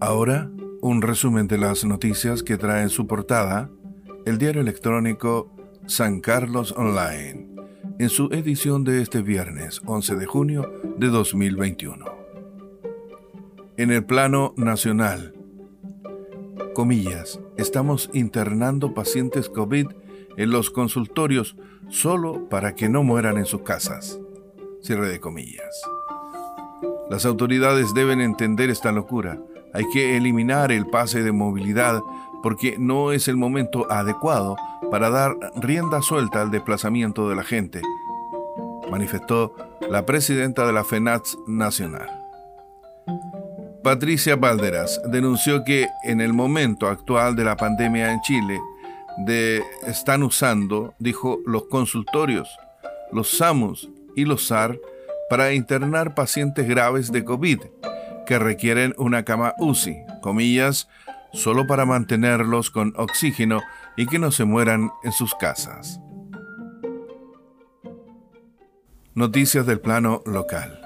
Ahora, un resumen de las noticias que trae su portada el diario electrónico San Carlos Online, en su edición de este viernes 11 de junio de 2021. En el plano nacional, comillas, estamos internando pacientes COVID en los consultorios solo para que no mueran en sus casas. Cierre de comillas. Las autoridades deben entender esta locura hay que eliminar el pase de movilidad porque no es el momento adecuado para dar rienda suelta al desplazamiento de la gente, manifestó la presidenta de la FENATS Nacional. Patricia Valderas denunció que en el momento actual de la pandemia en Chile, de, están usando, dijo, los consultorios, los SAMUS y los SAR para internar pacientes graves de COVID que requieren una cama UCI, comillas, solo para mantenerlos con oxígeno y que no se mueran en sus casas. Noticias del plano local.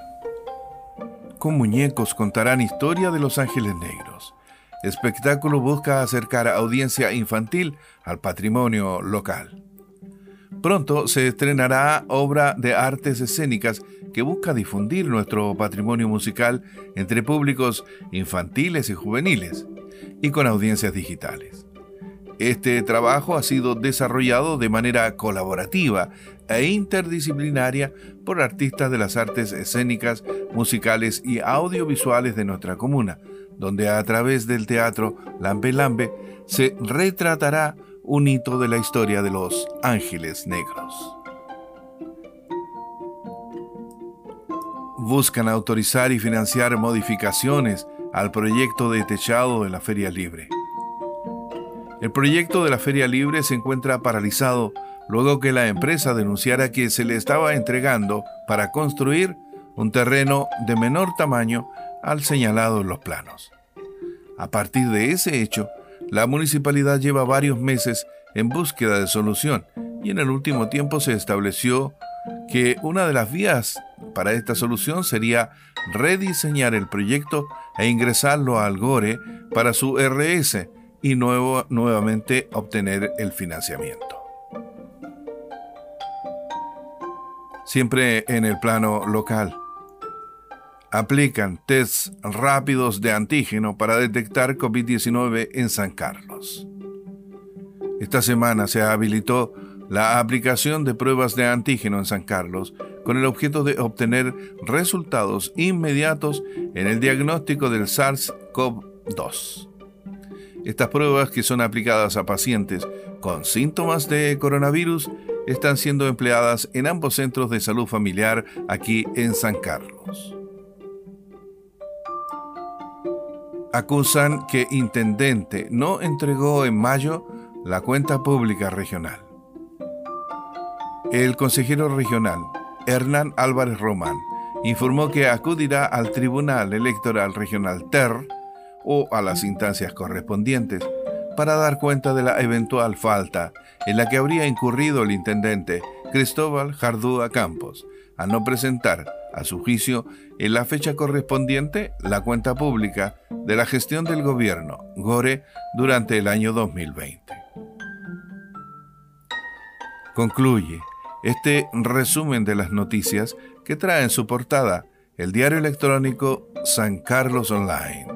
Con muñecos contarán historia de los ángeles negros. Espectáculo busca acercar a audiencia infantil al patrimonio local. Pronto se estrenará obra de artes escénicas que busca difundir nuestro patrimonio musical entre públicos infantiles y juveniles y con audiencias digitales. Este trabajo ha sido desarrollado de manera colaborativa e interdisciplinaria por artistas de las artes escénicas, musicales y audiovisuales de nuestra comuna, donde a través del teatro Lambe Lambe se retratará un hito de la historia de los ángeles negros. Buscan autorizar y financiar modificaciones al proyecto de techado de la Feria Libre. El proyecto de la Feria Libre se encuentra paralizado luego que la empresa denunciara que se le estaba entregando para construir un terreno de menor tamaño al señalado en los planos. A partir de ese hecho, la municipalidad lleva varios meses en búsqueda de solución y en el último tiempo se estableció que una de las vías para esta solución sería rediseñar el proyecto e ingresarlo al GORE para su RS y nuevo, nuevamente obtener el financiamiento. Siempre en el plano local. Aplican tests rápidos de antígeno para detectar COVID-19 en San Carlos. Esta semana se habilitó la aplicación de pruebas de antígeno en San Carlos con el objeto de obtener resultados inmediatos en el diagnóstico del SARS-CoV-2. Estas pruebas, que son aplicadas a pacientes con síntomas de coronavirus, están siendo empleadas en ambos centros de salud familiar aquí en San Carlos. Acusan que Intendente no entregó en mayo la cuenta pública regional. El consejero regional, Hernán Álvarez Román, informó que acudirá al Tribunal Electoral Regional TER o a las instancias correspondientes para dar cuenta de la eventual falta en la que habría incurrido el intendente Cristóbal Jardúa Campos a no presentar a su juicio en la fecha correspondiente la cuenta pública de la gestión del gobierno Gore durante el año 2020. Concluye este resumen de las noticias que trae en su portada el diario electrónico San Carlos Online,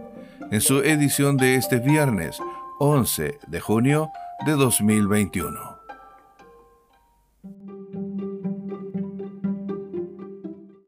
en su edición de este viernes 11 de junio de 2021.